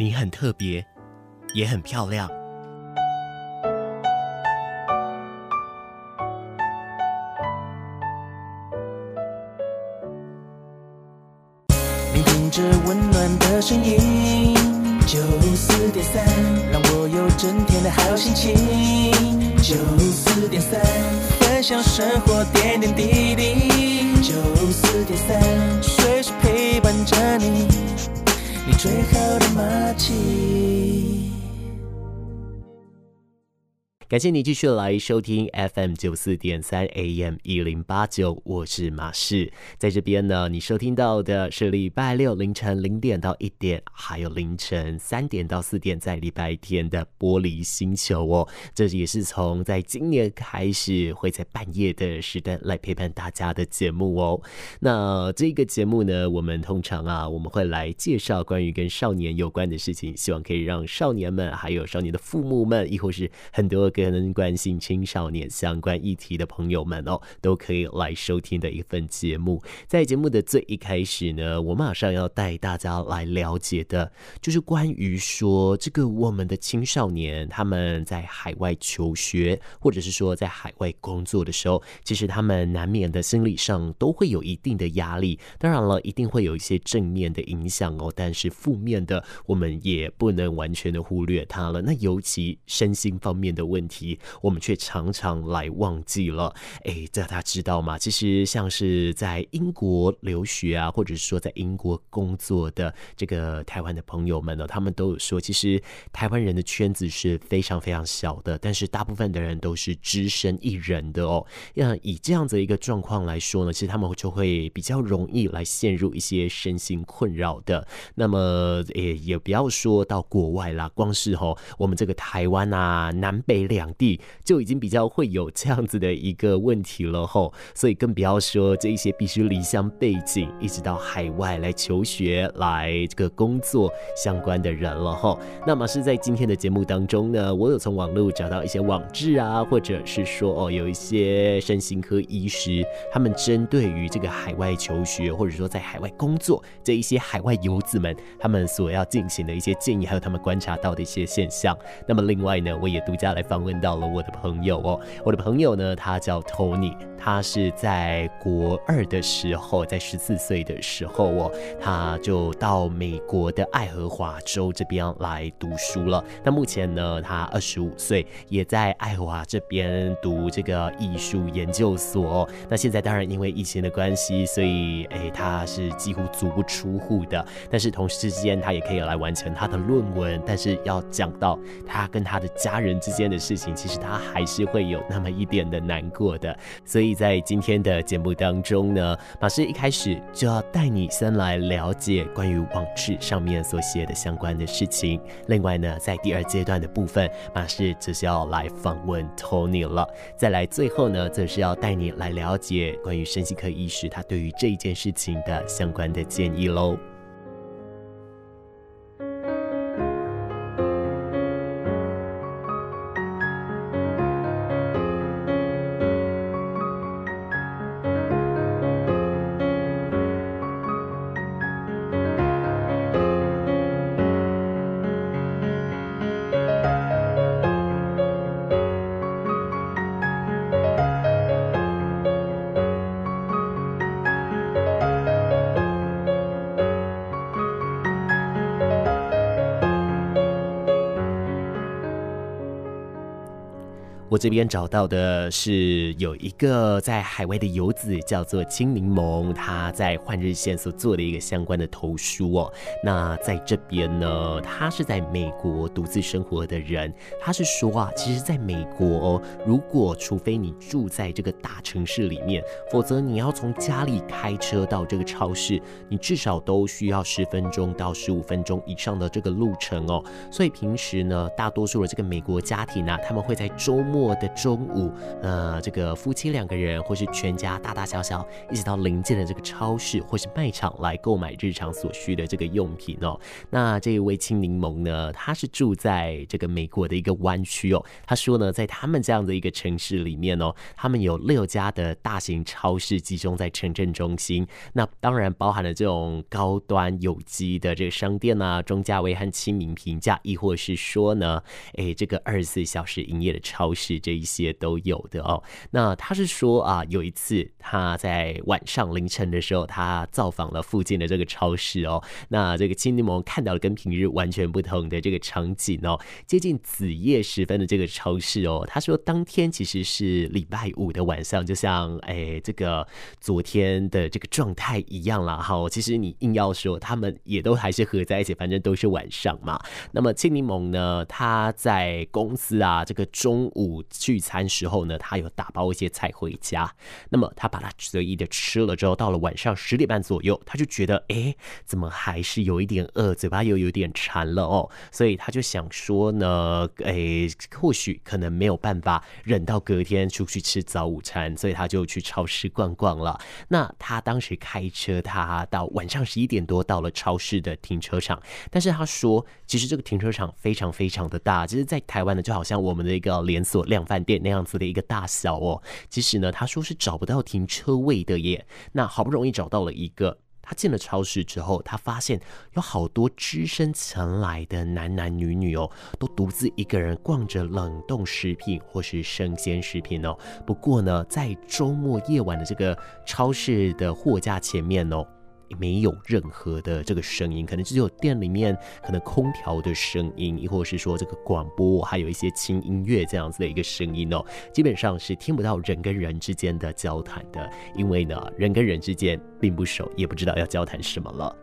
你很特别，也很漂亮。聆听着温暖的声音，九四点三，让我有整天的好心情。九四点三，分享生活点点滴滴。九四点三，感谢你继续来收听 FM 九四点三 AM 一零八九，我是马士。在这边呢，你收听到的是礼拜六凌晨零点到一点，还有凌晨三点到四点，在礼拜天的玻璃星球哦。这也是从在今年开始会在半夜的时段来陪伴大家的节目哦。那这个节目呢，我们通常啊，我们会来介绍关于跟少年有关的事情，希望可以让少年们，还有少年的父母们，亦或是很多。跟关心青少年相关议题的朋友们哦，都可以来收听的一份节目。在节目的最一开始呢，我马上要带大家来了解的，就是关于说这个我们的青少年他们在海外求学，或者是说在海外工作的时候，其实他们难免的心理上都会有一定的压力。当然了，一定会有一些正面的影响哦，但是负面的我们也不能完全的忽略它了。那尤其身心方面的问题。我们却常常来忘记了。哎，这大家知道吗？其实像是在英国留学啊，或者是说在英国工作的这个台湾的朋友们呢，他们都有说，其实台湾人的圈子是非常非常小的，但是大部分的人都是只身一人的哦。那以这样子一个状况来说呢，其实他们就会比较容易来陷入一些身心困扰的。那么也也不要说到国外啦，光是吼我们这个台湾啊，南北两。两地就已经比较会有这样子的一个问题了吼，所以更不要说这一些必须离乡背井，一直到海外来求学、来这个工作相关的人了吼。那么是在今天的节目当中呢，我有从网络找到一些网志啊，或者是说哦，有一些身心科医师，他们针对于这个海外求学，或者说在海外工作这一些海外游子们，他们所要进行的一些建议，还有他们观察到的一些现象。那么另外呢，我也独家来访问。问到了我的朋友哦，我的朋友呢，他叫 Tony，他是在国二的时候，在十四岁的时候哦，他就到美国的爱荷华州这边来读书了。那目前呢，他二十五岁，也在爱荷华这边读这个艺术研究所。那现在当然因为疫情的关系，所以诶，他是几乎足不出户的。但是同时之间，他也可以来完成他的论文。但是要讲到他跟他的家人之间的事其实他还是会有那么一点的难过的，所以在今天的节目当中呢，马师一开始就要带你先来了解关于网志上面所写的相关的事情。另外呢，在第二阶段的部分，马师则是要来访问 Tony 了。再来最后呢，则是要带你来了解关于身心科医师他对于这一件事情的相关的建议喽。《》。。。。。。。。。。。。。。。。。。。。。。。。。。。。。。。。。。。。。。。。。。。。。。。。。。。。。《》。这边找到的是有一个在海外的游子叫做青柠檬，他在换日线所做的一个相关的投书哦。那在这边呢，他是在美国独自生活的人，他是说啊，其实在美国哦，如果除非你住在这个大城市里面，否则你要从家里开车到这个超市，你至少都需要十分钟到十五分钟以上的这个路程哦。所以平时呢，大多数的这个美国家庭啊，他们会在周末我的中午，呃，这个夫妻两个人或是全家大大小小一起到邻近的这个超市或是卖场来购买日常所需的这个用品哦。那这一位青柠檬呢，他是住在这个美国的一个湾区哦。他说呢，在他们这样的一个城市里面哦，他们有六家的大型超市集中在城镇中心。那当然包含了这种高端有机的这个商店啊，中价位和亲民平价，亦或是说呢，哎，这个二十四小时营业的超市，是这一些都有的哦。那他是说啊，有一次他在晚上凌晨的时候，他造访了附近的这个超市哦。那这个青柠檬看到了跟平日完全不同的这个场景哦，接近子夜时分的这个超市哦。他说当天其实是礼拜五的晚上，就像哎这个昨天的这个状态一样啦。好，其实你硬要说他们也都还是合在一起，反正都是晚上嘛。那么青柠檬呢，他在公司啊，这个中午聚餐时候呢，他有打包一些菜回家。那么他把它随意的吃了之后，到了晚上十点半左右，他就觉得，哎，怎么还是有一点饿，嘴巴又有点馋了哦。所以他就想说呢，哎，或许可能没有办法忍到隔天出去吃早午餐，所以他就去超市逛逛了。那他当时开车，他到晚上十一点多到了超市的停车场，但是他说，其实这个停车场非常非常的大，其实在台湾呢，就好像我们的一个连锁量贩店那样子的一个大小哦。其实呢，他说是找不到停车位的耶。那好不容易找到了一个，他进了超市之后，他发现有好多只身前来的男男女女哦，都独自一个人逛着冷冻食品或是生鲜食品哦。不过呢，在周末夜晚的这个超市的货架前面哦。没有任何的这个声音，可能只有店里面可能空调的声音，亦或是说这个广播，还有一些轻音乐这样子的一个声音哦，基本上是听不到人跟人之间的交谈的，因为呢，人跟人之间并不熟，也不知道要交谈什么了。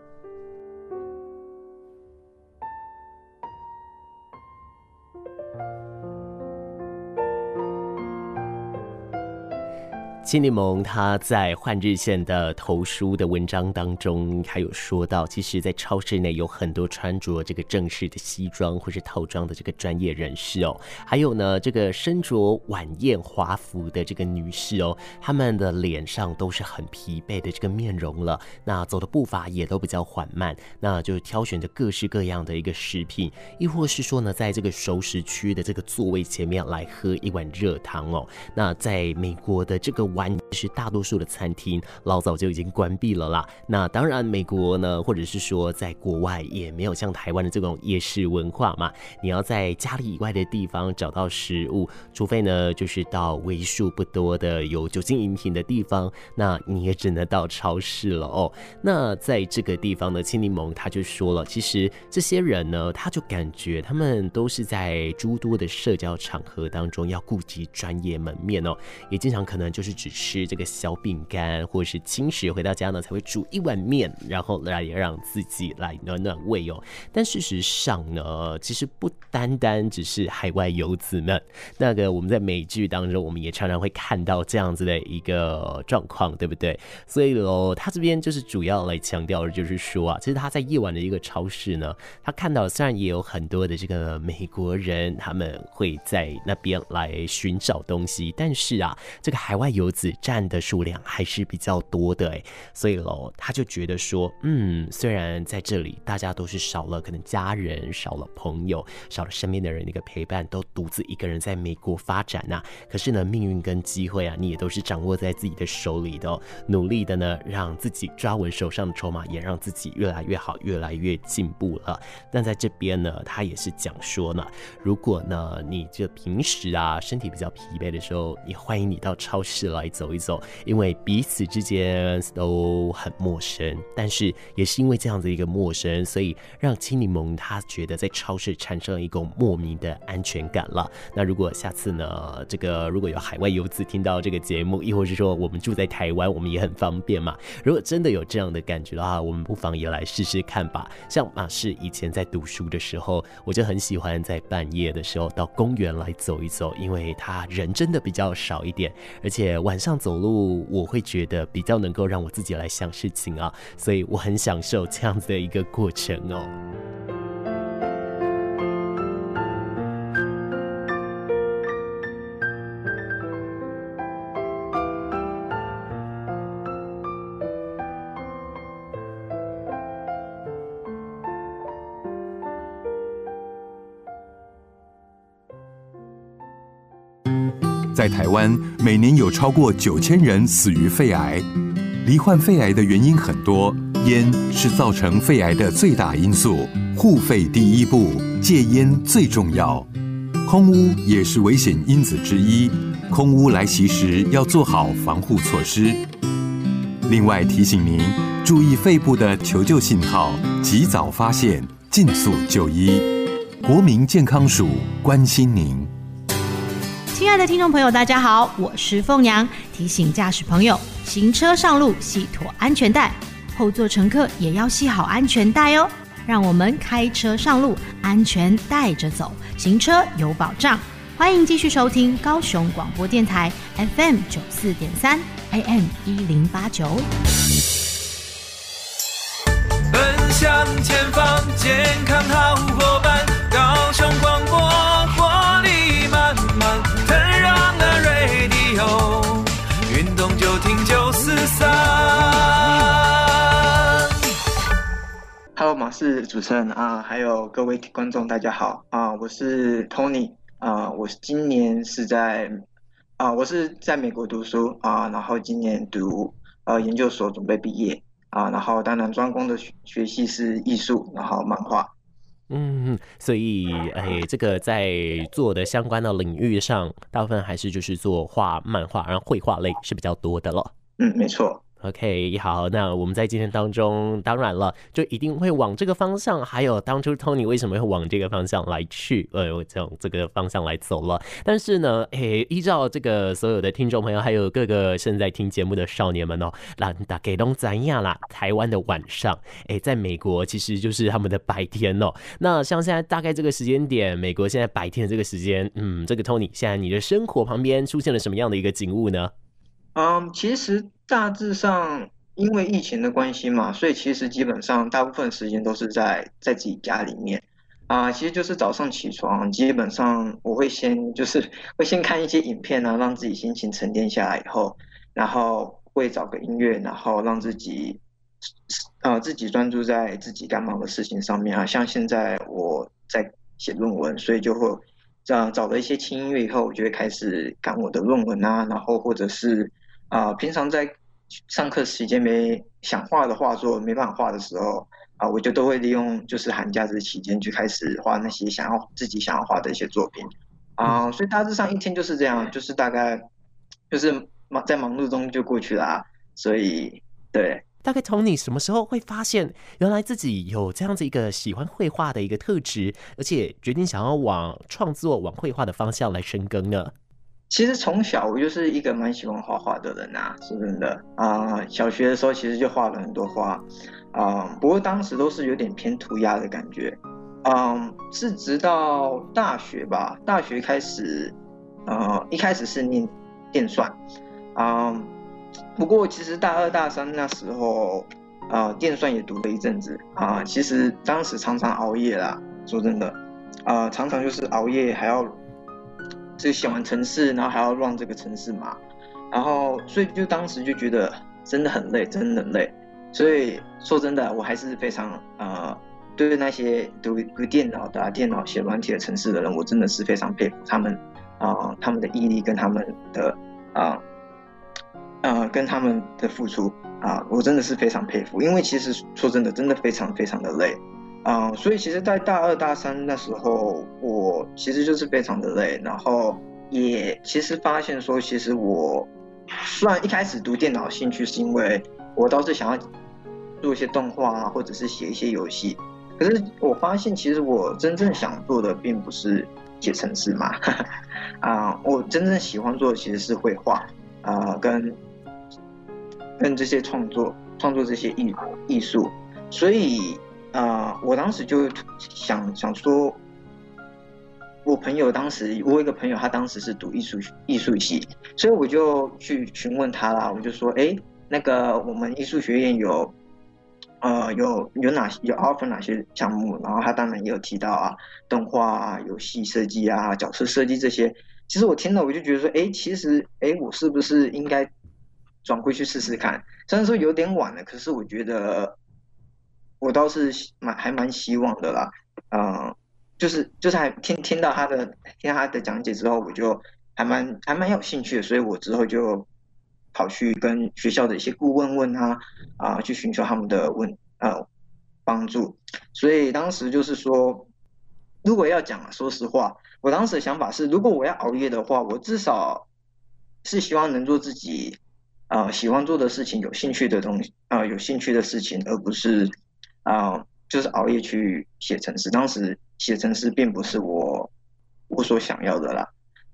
青柠檬他在《换日线》的投书的文章当中，还有说到，其实，在超市内有很多穿着这个正式的西装或是套装的这个专业人士哦，还有呢，这个身着晚宴华服的这个女士哦，她们的脸上都是很疲惫的这个面容了，那走的步伐也都比较缓慢，那就挑选着各式各样的一个食品，亦或是说呢，在这个熟食区的这个座位前面来喝一碗热汤哦，那在美国的这个。晚其实大多数的餐厅老早就已经关闭了啦。那当然，美国呢，或者是说在国外也没有像台湾的这种夜市文化嘛。你要在家里以外的地方找到食物，除非呢就是到为数不多的有酒精饮品的地方，那你也只能到超市了哦。那在这个地方呢，青柠檬他就说了，其实这些人呢，他就感觉他们都是在诸多的社交场合当中要顾及专业门面哦，也经常可能就是。只吃这个小饼干或者是轻食，回到家呢才会煮一碗面，然后来让自己来暖暖胃哦。但事实上呢，其实不单单只是海外游子们，那个我们在美剧当中，我们也常常会看到这样子的一个状况，对不对？所以哦，他这边就是主要来强调的就是说啊，其实他在夜晚的一个超市呢，他看到虽然也有很多的这个美国人，他们会在那边来寻找东西，但是啊，这个海外游子占的数量还是比较多的哎，所以喽，他就觉得说，嗯，虽然在这里大家都是少了可能家人，少了朋友，少了身边的人的一个陪伴，都独自一个人在美国发展呐、可是呢，命运跟机会啊，你也都是掌握在自己的手里的、努力的呢，让自己抓稳手上的筹码，也让自己越来越好，越来越进步了。但在这边呢，他也是讲说呢，如果呢，你这平时啊身体比较疲惫的时候，也欢迎你到超市来。来走一走，因为彼此之间都很陌生，但是也是因为这样子一个陌生，所以让青柠檬他觉得在超市产生了一种莫名的安全感了。那如果下次呢，这个如果有海外游子听到这个节目，亦或是说我们住在台湾，我们也很方便嘛。如果真的有这样的感觉的话，我们不妨也来试试看吧。像马氏以前在读书的时候，我就很喜欢在半夜的时候到公园来走一走，因为他人真的比较少一点，而且晚晚上走路我会觉得比较能够让我自己来想事情啊，所以我很享受这样子的一个过程哦。在台湾，每年有超过九千人死于肺癌。罹患肺癌的原因很多，烟是造成肺癌的最大因素。护肺第一步，戒烟最重要。空污也是危险因子之一，空污来袭时要做好防护措施。另外提醒您，注意肺部的求救信号，及早发现，尽速就医。国民健康署关心您。亲爱的听众朋友，大家好，我是凤娘，提醒驾驶朋友，行车上路系妥安全带，后座乘客也要系好安全带哦。让我们开车上路，安全带着走，行车有保障。欢迎继续收听高雄广播电台 FM 九四点三 AM 一零八九。奔向前方，健康好马是主持人啊，还有各位观众，大家好啊，我是 Tony 啊，我今年是在啊，我是在美国读书啊，然后今年读呃、啊、研究所准备毕业啊，然后当然专攻的学学系是艺术，然后漫画。嗯，所以哎，这个在做的相关的领域上，大部分还是就是做画漫画，然后绘画类是比较多的了。嗯，没错。OK，好，那我们在今天当中，当然了，就一定会往这个方向。还有当初 Tony 为什么会往这个方向来去，呃，这这个方向来走了。但是呢，诶，依照这个所有的听众朋友，还有各个正在听节目的少年们哦，那大概都怎样啦？台湾的晚上，诶，在美国其实就是他们的白天哦。那像现在大概这个时间点，美国现在白天的这个时间，嗯，这个 Tony，现在你的生活旁边出现了什么样的一个景物呢？嗯，其实。大致上，因为疫情的关系嘛，所以其实基本上大部分时间都是在在自己家里面啊、其实就是早上起床，基本上我会先就是 会先看一些影片啊，让自己心情沉淀下来以后，然后会找个音乐，然后让自己呃自己专注在自己干嘛的事情上面啊。像现在我在写论文，所以就会这样找了一些轻音乐以后，我就会开始赶我的论文啊，然后或者是。啊、呃，平常在上课时间没想画的画作没办法画的时候，啊、呃，我就都会利用就是寒假这期间去开始画那些想要自己想要画的一些作品，啊、呃，所以大致上一天就是这样，就是大概就是忙在忙碌中就过去了，啊，所以对。大概从你什么时候会发现原来自己有这样子一个喜欢绘画的一个特质，而且决定想要往创作往绘画的方向来深耕呢？其实从小我就是一个蛮喜欢画画的人啊，是真的。啊、小学的时候其实就画了很多画，啊、不过当时都是有点偏涂鸦的感觉，嗯、是直到大学吧，大学开始，呃，一开始是念电算，啊、不过其实大二大三那时候，啊、呃，电算也读了一阵子。啊、其实当时常常熬夜啦，说真的，啊、常常就是熬夜还要。就写完程式，然后还要让这个程式嘛，然后所以就当时就觉得真的很累，真的很累。所以说真的，我还是非常呃，对那些读读电脑的、电脑写软体的城市的人，我真的是非常佩服他们啊、他们的毅力跟他们的啊呃，跟他们的付出啊、我真的是非常佩服。因为其实说真的，真的非常非常的累。嗯，所以其实，在大二、大三那时候，我其实就是非常的累，然后也其实发现说，其实我虽然一开始读电脑兴趣是因为我倒是想要做一些动画啊，或者是写一些游戏，可是我发现其实我真正想做的并不是写程式嘛，啊、我真正喜欢做的其实是绘画啊、跟跟这些创作创作这些艺艺术，所以啊、我当时就想想说。我朋友当时，我有一个朋友，他当时是读艺术艺术系，所以我就去询问他啦。我就说，哎，那个我们艺术学院有，呃，有有哪有 offer 哪些项目？然后他当然也有提到啊，动画啊、游戏设计啊、角色设计这些。其实我听了，我就觉得说，哎，其实，哎，我是不是应该转过去试试看？虽然说有点晚了，可是我觉得我倒是蛮还蛮希望的啦，嗯、就是就是还听听到他的听他的讲解之后，我就还蛮还蛮有兴趣，所以我之后就跑去跟学校的一些顾问问啊啊，去寻求他们的问呃帮助。所以当时就是说，如果要讲，说实话，我当时的想法是，如果我要熬夜的话，我至少是希望能做自己啊、喜欢做的事情，有兴趣的东西啊、有兴趣的事情，而不是啊。就是熬夜去写程式，当时写程式并不是我我所想要的啦，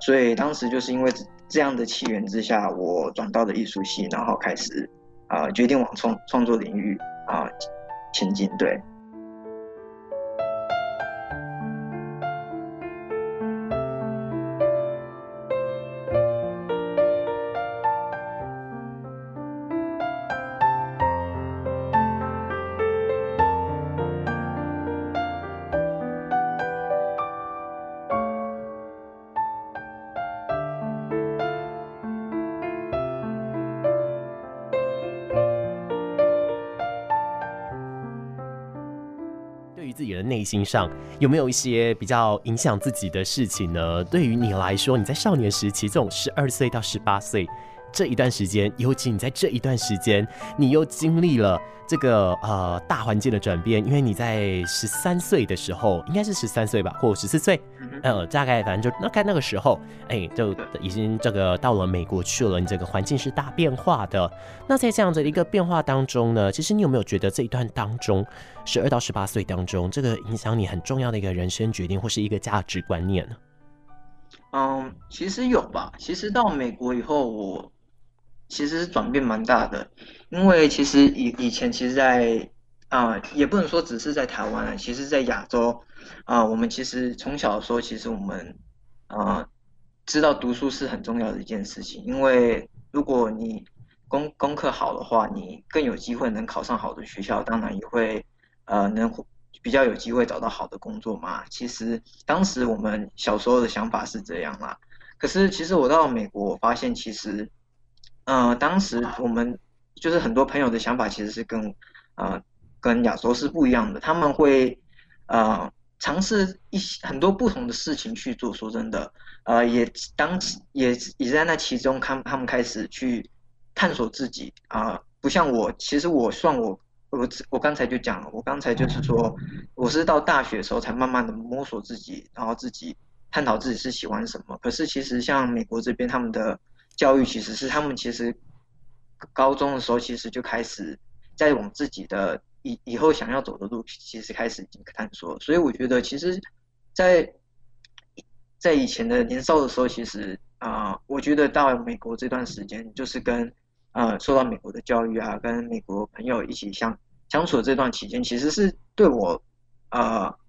所以当时就是因为这样的气源之下，我转到了艺术系，然后开始啊、决定往创创作领域啊、前进，对。对于自己的内心上有没有一些比较影响自己的事情呢？对于你来说，你在少年时期这种十二岁到十八岁这一段时间，尤其你在这一段时间，你又经历了这个呃大环境的转变，因为你在十三岁的时候，应该是十三岁吧，或十四岁，呃，大概反正就大概那个时候，哎，就已经这个到了美国去了，你这个环境是大变化的。那在这样的一个变化当中呢，其实你有没有觉得这一段当中，十二到十八岁当中，这个影响你很重要的一个人生决定或是一个价值观念呢？嗯，其实有吧。其实到美国以后，我。其实是转变蛮大的，因为其实以以前其实在，啊，也不能说只是在台湾啊，其实在亚洲啊、我们其实从小的时候，其实我们啊、知道读书是很重要的一件事情，因为如果你功功课好的话，你更有机会能考上好的学校，当然也会呃能比较有机会找到好的工作嘛。其实当时我们小时候的想法是这样啦，可是其实我到美国，我发现其实。呃，当时我们就是很多朋友的想法其实是跟呃跟亚洲是不一样的，他们会呃尝试一些很多不同的事情去做。说真的，呃，也当也也在那其中，他他们开始去探索自己啊、不像我，其实我算我我我刚才就讲了，我刚才就是说我是到大学的时候才慢慢的摸索自己，然后自己探讨自己是喜欢什么。可是其实像美国这边他们的。教育其实是他们其实高中的时候其实就开始在往自己的以以后想要走的路其实开始已经探索，所以我觉得其实在，在以前的年少的时候，其实啊、我觉得到美国这段时间，就是跟呃受到美国的教育啊，跟美国朋友一起相相处的这段期间，其实是对我呃。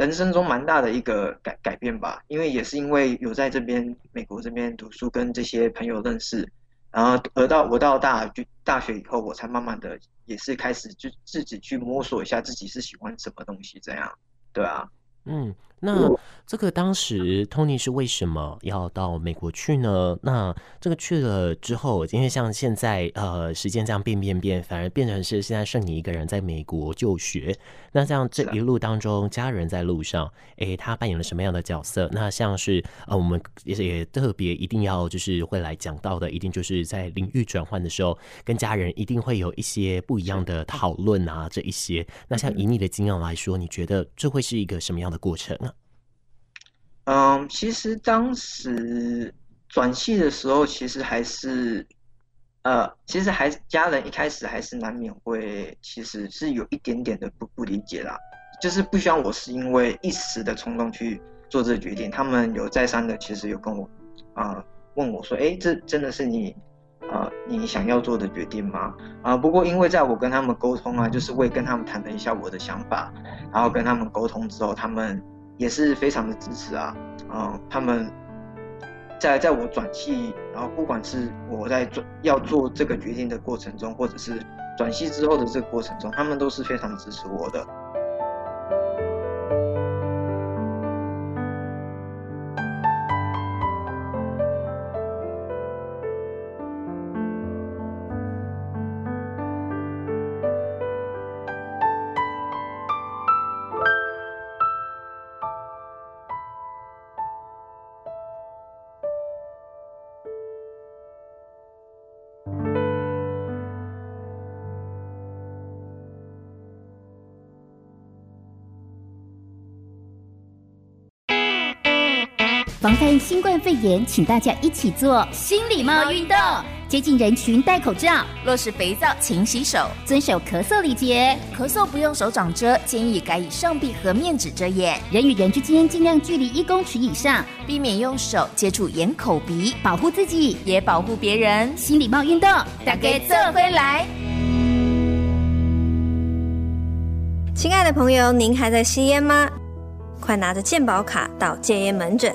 人生中蛮大的一个改改变吧，因为也是因为有在这边美国这边读书，跟这些朋友认识，然后而到我到大就大学以后，我才慢慢的也是开始就自己去摸索一下自己是喜欢什么东西，这样，对啊，嗯。那这个当时 Tony 是为什么要到美国去呢？那这个去了之后，因为像现在呃时间这样变变变，反而变成是现在剩你一个人在美国就学。那像这一路当中，家人在路上，诶，他扮演了什么样的角色？那像是呃我们也也特别一定要就是会来讲到的，一定就是在领域转换的时候，跟家人一定会有一些不一样的讨论啊，这一些。那像以你的经验来说，你觉得这会是一个什么样的过程啊？嗯，其实当时转系的时候，其实还是呃，其实还家人一开始还是难免会，其实是有一点点的不不理解啦，就是不希望我是因为一时的冲动去做这个决定。他们有再三的，其实有跟我啊、问我说，哎，这真的是你、呃、你想要做的决定吗？啊、不过因为在我跟他们沟通啊，就是会跟他们谈了一下我的想法，然后跟他们沟通之后，他们也是非常的支持啊，啊、呃，他们。在在我转系，然后不管是我在做要做这个决定的过程中，或者是转系之后的这个过程中，他们都是非常支持我的。新冠肺炎，请大家一起做新礼貌运动，接近人群戴口罩，落实肥皂勤洗手，遵守咳嗽礼节。咳嗽不用手掌遮，建议改以上臂和面纸遮掩。人与人之间尽量距离一公尺以上，避免用手接触眼、口、鼻，保护自己也保护别人。新礼貌运动，大家做回来。亲爱的朋友，您还在吸烟吗？快拿着健保卡到戒烟门诊。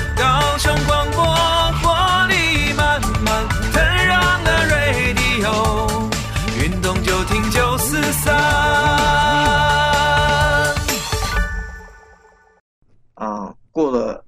高雄广播，活力满满，Turn on the radio，运动就听九四三。啊，过了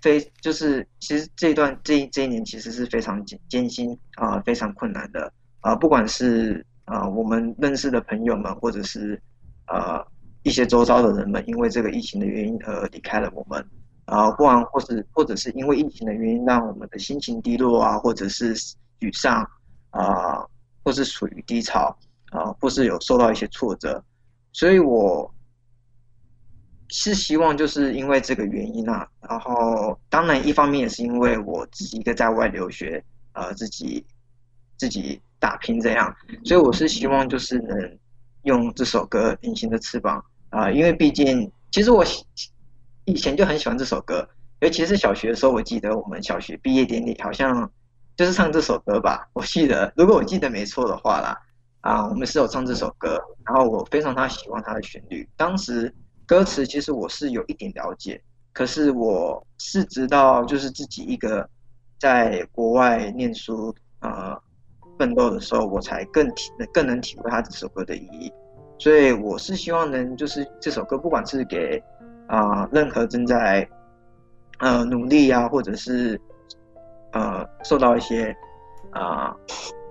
非就是，其实这段这一这一年其实是非常艰艰辛啊，非常困难的啊，不管是啊我们认识的朋友们，或者是啊一些周遭的人们，因为这个疫情的原因而离开了我们。啊，不然或是或者是因为疫情的原因，让我们的心情低落啊，或者是沮丧啊，或是处于低潮啊，或是有受到一些挫折，所以我是希望就是因为这个原因啊，然后当然一方面也是因为我自己一个在外留学，呃，自己自己打拼这样，所以我是希望就是能用这首歌《隐形的翅膀》啊，因为毕竟其实我。以前就很喜欢这首歌，尤其是小学的时候，我记得我们小学毕业典礼好像就是唱这首歌吧，我记得，如果我记得没错的话啦，啊，我们是有唱这首歌，然后我非常他喜欢它的旋律，当时歌词其实我是有一点了解，可是我是直到就是自己一个在国外念书呃奋斗的时候，我才更体更能体会他这首歌的意义，所以我是希望能就是这首歌不管是给。啊、任何正在呃努力啊，或者是呃受到一些啊、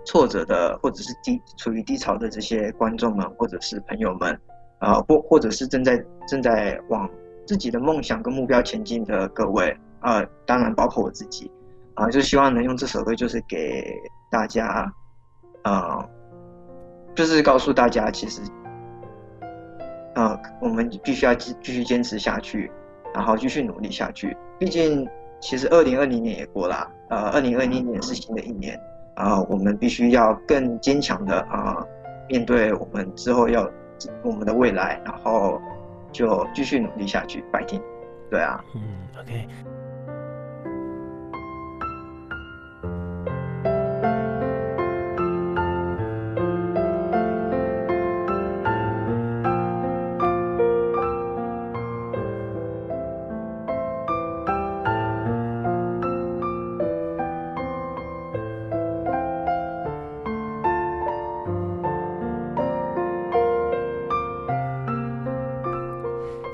挫折的，或者是低处于低潮的这些观众们，或者是朋友们，啊、或或者是正在正在往自己的梦想跟目标前进的各位，啊、当然包括我自己，啊、就希望能用这首歌，就是给大家，啊、就是告诉大家，其实。啊，我们必须要继继续坚持下去，然后继续努力下去。毕竟，其实二零二零年也过了，呃，二零二零年是新的一年，啊、呃，我们必须要更坚强的啊、面对我们之后要我们的未来，然后就继续努力下去白天。对啊，嗯，OK。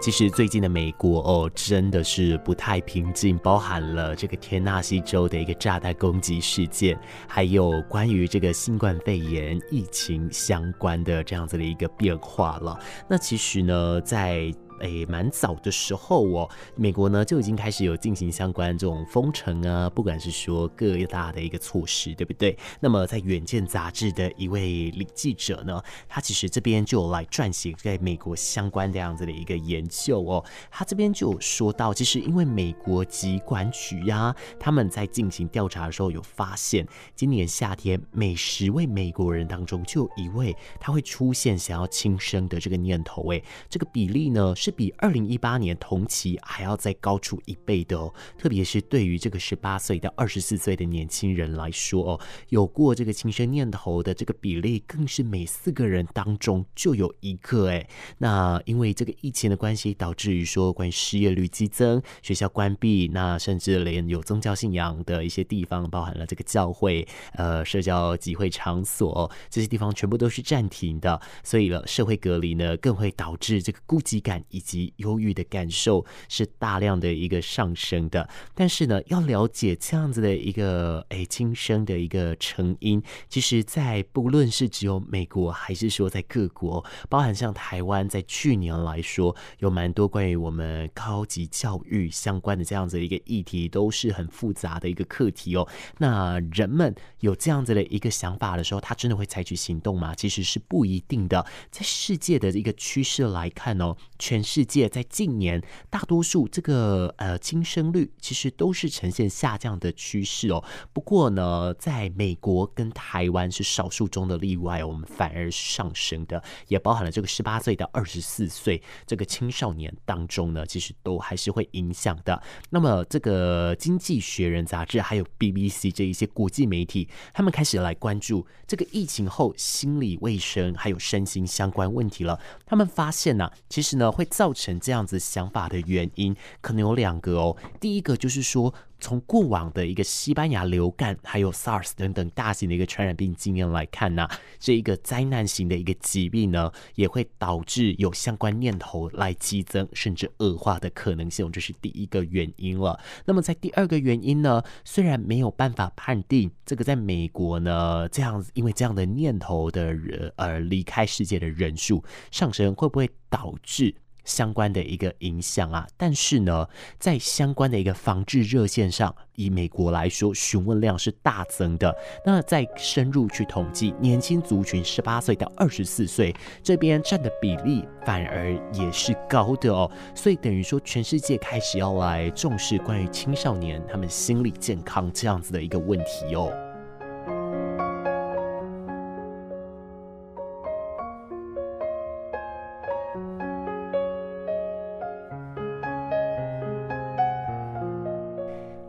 其实最近的美国哦，真的是不太平静，包含了这个田纳西州的一个炸弹攻击事件，还有关于这个新冠肺炎疫情相关的这样子的一个变化了。那其实呢，在诶，蛮早的时候哦，美国呢就已经开始有进行相关这种封城啊，不管是说各大的一个措施，对不对？那么在《远见》杂志的一位李记者呢，他其实这边就有来撰写在美国相关这样子的一个研究哦。他这边就有说到，其实因为美国疾管局呀，他们在进行调查的时候有发现，今年夏天每十位美国人当中就有一位他会出现想要轻生的这个念头，诶，这个比例呢是。比二零一八年同期还要再高出一倍的哦，特别是对于这个十八岁到二十四岁的年轻人来说哦，有过这个轻生念头的这个比例更是每四个人当中就有一个哎。那因为这个疫情的关系，导致于说关于失业率激增，学校关闭，那甚至连有宗教信仰的一些地方，包含了这个教会、呃社交集会场所这些地方全部都是暂停的，所以了社会隔离呢，更会导致这个孤寂感以以及忧郁的感受是大量的一个上升的，但是呢，要了解这样子的一个诶轻生的一个成因，其实，在不论是只有美国，还是说在各国，包含像台湾，在去年来说，有蛮多关于我们高级教育相关的这样子的一个议题，都是很复杂的一个课题哦。那人们有这样子的一个想法的时候，他真的会采取行动吗？其实是不一定的。在世界的一个趋势来看哦，全。世界在近年，大多数这个呃轻生率其实都是呈现下降的趋势哦。不过呢，在美国跟台湾是少数中的例外，我们反而上升的，也包含了这个十八岁到二十四岁这个青少年当中呢，其实都还是会影响的。那么，这个《经济学人》杂志还有 BBC 这一些国际媒体，他们开始来关注这个疫情后心理卫生还有身心相关问题了。他们发现呢、其实呢会。造成这样子想法的原因可能有两个哦。第一个就是说，从过往的一个西班牙流感，还有 SARS 等等大型的一个传染病经验来看呢，这一个灾难型的一个疾病呢，也会导致有相关念头来激增，甚至恶化的可能性，这是第一个原因了。那么在第二个原因呢，虽然没有办法判定这个在美国呢，这样子因为这样的念头的人而离开世界的人数上升，会不会导致相关的一个影响啊，但是呢，在相关的一个防治热线上，以美国来说，询问量是大增的。那再深入去统计，年轻族群十八岁到二十四岁这边占的比例反而也是高的哦。所以等于说，全世界开始要来重视关于青少年他们心理健康这样子的一个问题哦。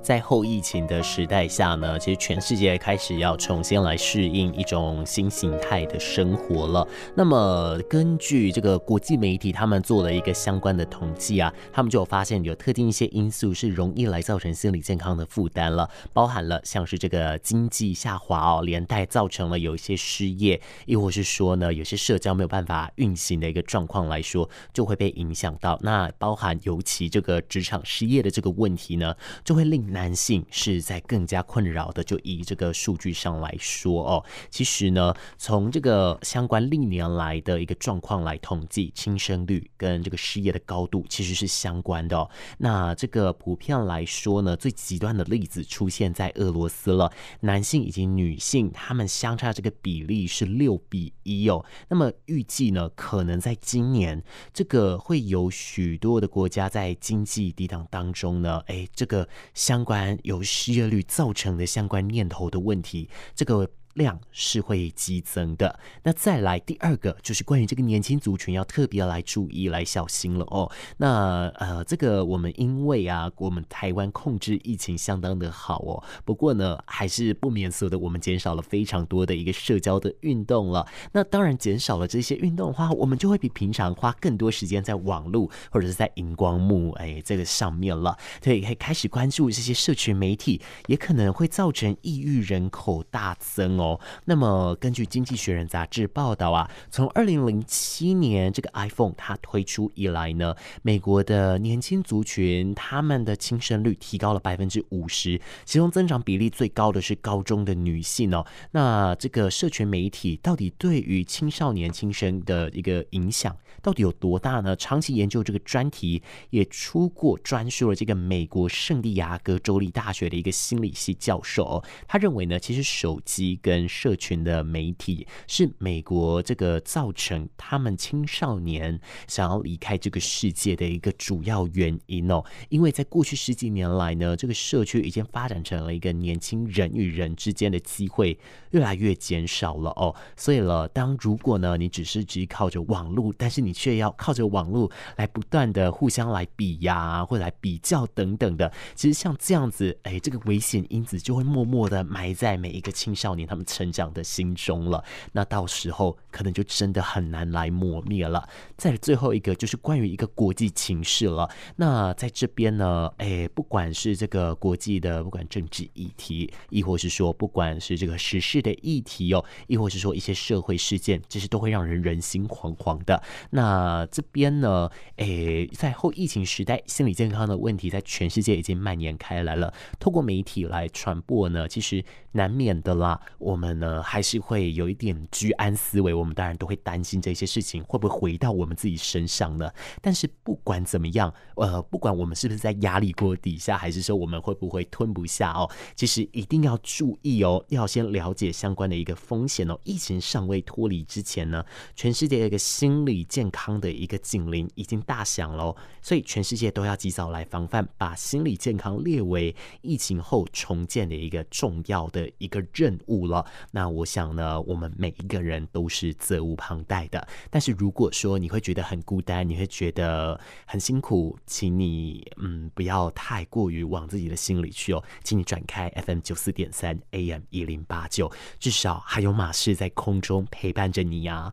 在后疫情的时代下呢，其实全世界开始要重新来适应一种新形态的生活了。那么，根据这个国际媒体他们做了一个相关的统计啊，他们就有发现有特定一些因素是容易来造成心理健康的负担了，包含了像是这个经济下滑哦，连带造成了有一些失业，亦或是说呢，有些社交没有办法运行的一个状况来说，就会被影响到。那包含尤其这个职场失业的这个问题呢，就会令男性是在更加困扰的，就以这个数据上来说哦，其实呢，从这个相关历年来的一个状况来统计，轻生率跟这个失业的高度其实是相关的。那这个普遍来说呢，最极端的例子出现在俄罗斯了，男性以及女性他们相差这个比例是六比一哦。那么预计呢，可能在今年这个会有许多的国家在经济抵挡当中呢，哎，这个相。相关有失业率造成的相关念头的问题，这个。量是会激增的。那再来第二个就是关于这个年轻族群要特别来注意、来小心了哦。那呃，这个我们因为啊，我们台湾控制疫情相当的好哦。不过呢，还是不免俗的，我们减少了非常多的一个社交的运动了。那当然减少了这些运动的话，我们就会比平常花更多时间在网络或者是在荧光幕哎这个上面了。对，可以开始关注这些社群媒体，也可能会造成抑郁人口大增哦。哦。那么根据《经济学人》杂志报道啊，从二零零七年这个 iPhone 它推出以来呢，美国的年轻族群他们的轻生率提高了百分之五十，其中增长比例最高的是高中的女性哦。那这个社群媒体到底对于青少年轻生的一个影响到底有多大呢？长期研究这个专题也出过专书了。这个美国圣地亚哥州立大学的一个心理系教授哦，他认为呢，其实手机跟社群的媒体是美国这个造成他们青少年想要离开这个世界的一个主要原因哦。因为在过去十几年来呢，这个社区已经发展成了一个年轻人与人之间的机会越来越减少了哦。所以了，当如果呢，你只是只靠着网络，但是你却要靠着网络来不断的互相来比呀，或来比较等等的，其实像这样子，哎，这个危险因子就会默默的埋在每一个青少年他们成长的心中了。那到时候可能就真的很难来磨灭了。再最后一个就是关于一个国际情势了。那在这边呢，哎，不管是这个国际的，不管政治议题，亦或是说不管是这个时事的议题哦，亦或是说一些社会事件，其实都会让人人心惶惶的。那这边呢，哎，在后疫情时代，心理健康的问题在全世界已经蔓延开来了。透过媒体来传播呢，其实难免的啦。我我们呢，还是会有一点居安思危。我们当然都会担心这些事情会不会回到我们自己身上呢？但是不管怎么样，呃，不管我们是不是在压力锅底下，还是说我们会不会吞不下哦，其实一定要注意哦，要先了解相关的一个风险哦。疫情尚未脱离之前呢，全世界的一个心理健康的一个警铃已经大响喽，所以全世界都要及早来防范，把心理健康列为疫情后重建的一个重要的一个任务了。那我想呢，我们每一个人都是责无旁贷的。但是如果说你会觉得很孤单，你会觉得很辛苦，请你嗯不要太过于往自己的心里去哦，请你转开 FM 九四点三 AM 一零八九，至少还有马氏在空中陪伴着你呀、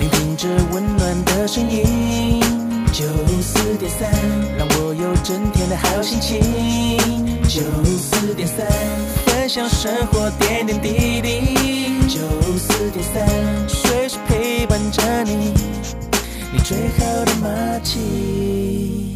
聆听着温暖的声音，九四点三，让我有整天的好心情。九四点三，分享生活点点滴滴。九四点三，随时陪伴着你，你最好的默契。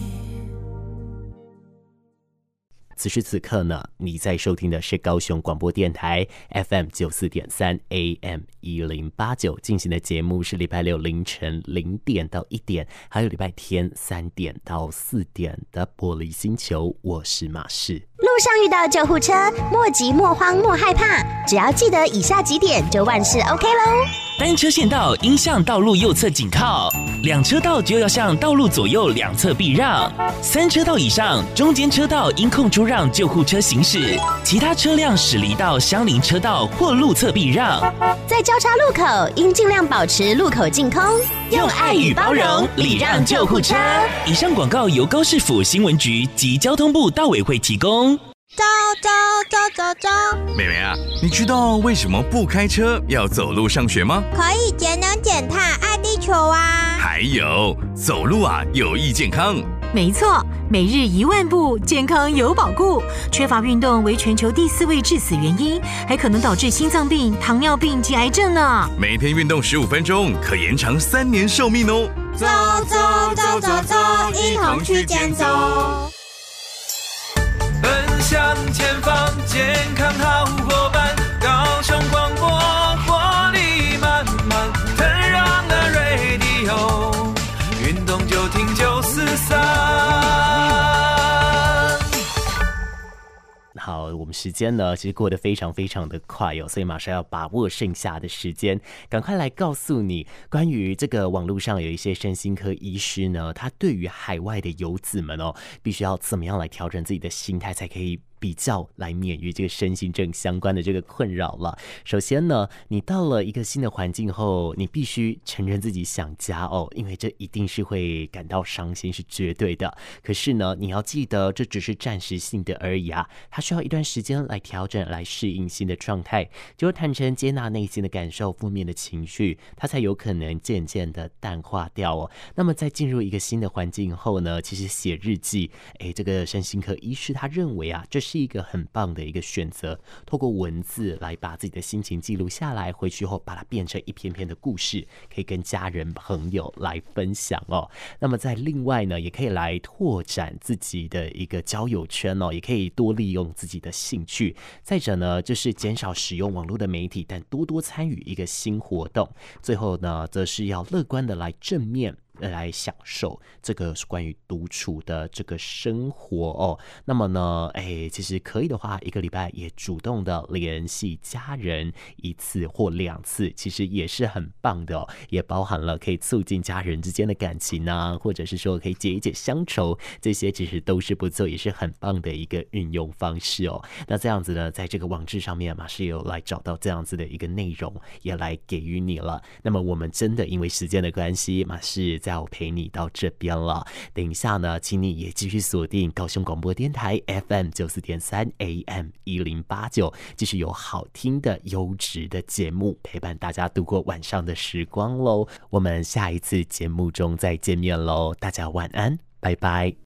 此时此刻呢，你在收听的是高雄广播电台 FM 九四点三 AM 一零八九进行的节目，是礼拜六凌晨零点到一点，还有礼拜天三点到四点的玻璃星球。我是马氏。路上遇到救护车，莫急莫慌莫害怕，只要记得以下几点，就万事 OK 喽。单车线道应向道路右侧紧靠，两车道就要向道路左右两侧避让，三车道以上中间车道应空出让救护车行驶，其他车辆驶离到相邻车道或路侧避让。在交叉路口应尽量保持路口净空，用爱与包容礼让救护车。以上广告由高市府新闻局及交通部道委会提供。走走走走走，妹妹啊，你知道为什么不开车要走路上学吗？可以节能减碳，爱地球啊！还有，走路啊有益健康。没错，每日一万步，健康有保固。缺乏运动为全球第四位致死原因，还可能导致心脏病、糖尿病及癌症呢。每天运动十五分钟，可延长三年寿命哦。走走走走走，一同去健走。健康好伙伴，高雄广播，活力满满，Turn on the radio，运动就听九四三。好，我们时间呢，其实过得非常非常的快哦，所以马上要把握剩下的时间，赶快来告诉你关于这个网络上有一些身心科医师呢，他对于海外的游子们哦，必须要怎么样来调整自己的心态，才可以。比较来免于这个身心症相关的这个困扰了。首先呢，你到了一个新的环境后，你必须承认自己想家哦，因为这一定是会感到伤心，是绝对的。可是呢，你要记得这只是暂时性的而已啊，它需要一段时间来调整、来适应新的状态。只有坦诚接纳内心的感受、负面的情绪，它才有可能渐渐的淡化掉哦。那么在进入一个新的环境后呢，其实写日记，诶，这个身心科医师他认为啊，这是。是一个很棒的一个选择。透过文字来把自己的心情记录下来，回去后把它变成一篇篇的故事，可以跟家人朋友来分享哦。那么在另外呢，也可以来拓展自己的一个交友圈哦，也可以多利用自己的兴趣。再者呢，就是减少使用网络的媒体，但多多参与一个新活动。最后呢，则是要乐观的来正面。来享受这个是关于独处的这个生活哦。那么呢，哎，其实可以的话，一个礼拜也主动的联系家人一次或两次，其实也是很棒的哦。也包含了可以促进家人之间的感情啊，或者是说可以解一解乡愁，这些其实都是不错，也是很棒的一个运用方式哦。那这样子呢，在这个网志上面，马是有来找到这样子的一个内容，也来给予你了。那么我们真的因为时间的关系，马是在。要陪你到这边了。等一下呢，请你也继续锁定高雄广播电台 FM 九四点三 AM 一零八九，继续有好听的优质的节目陪伴大家度过晚上的时光喽。我们下一次节目中再见面喽，大家晚安，拜拜。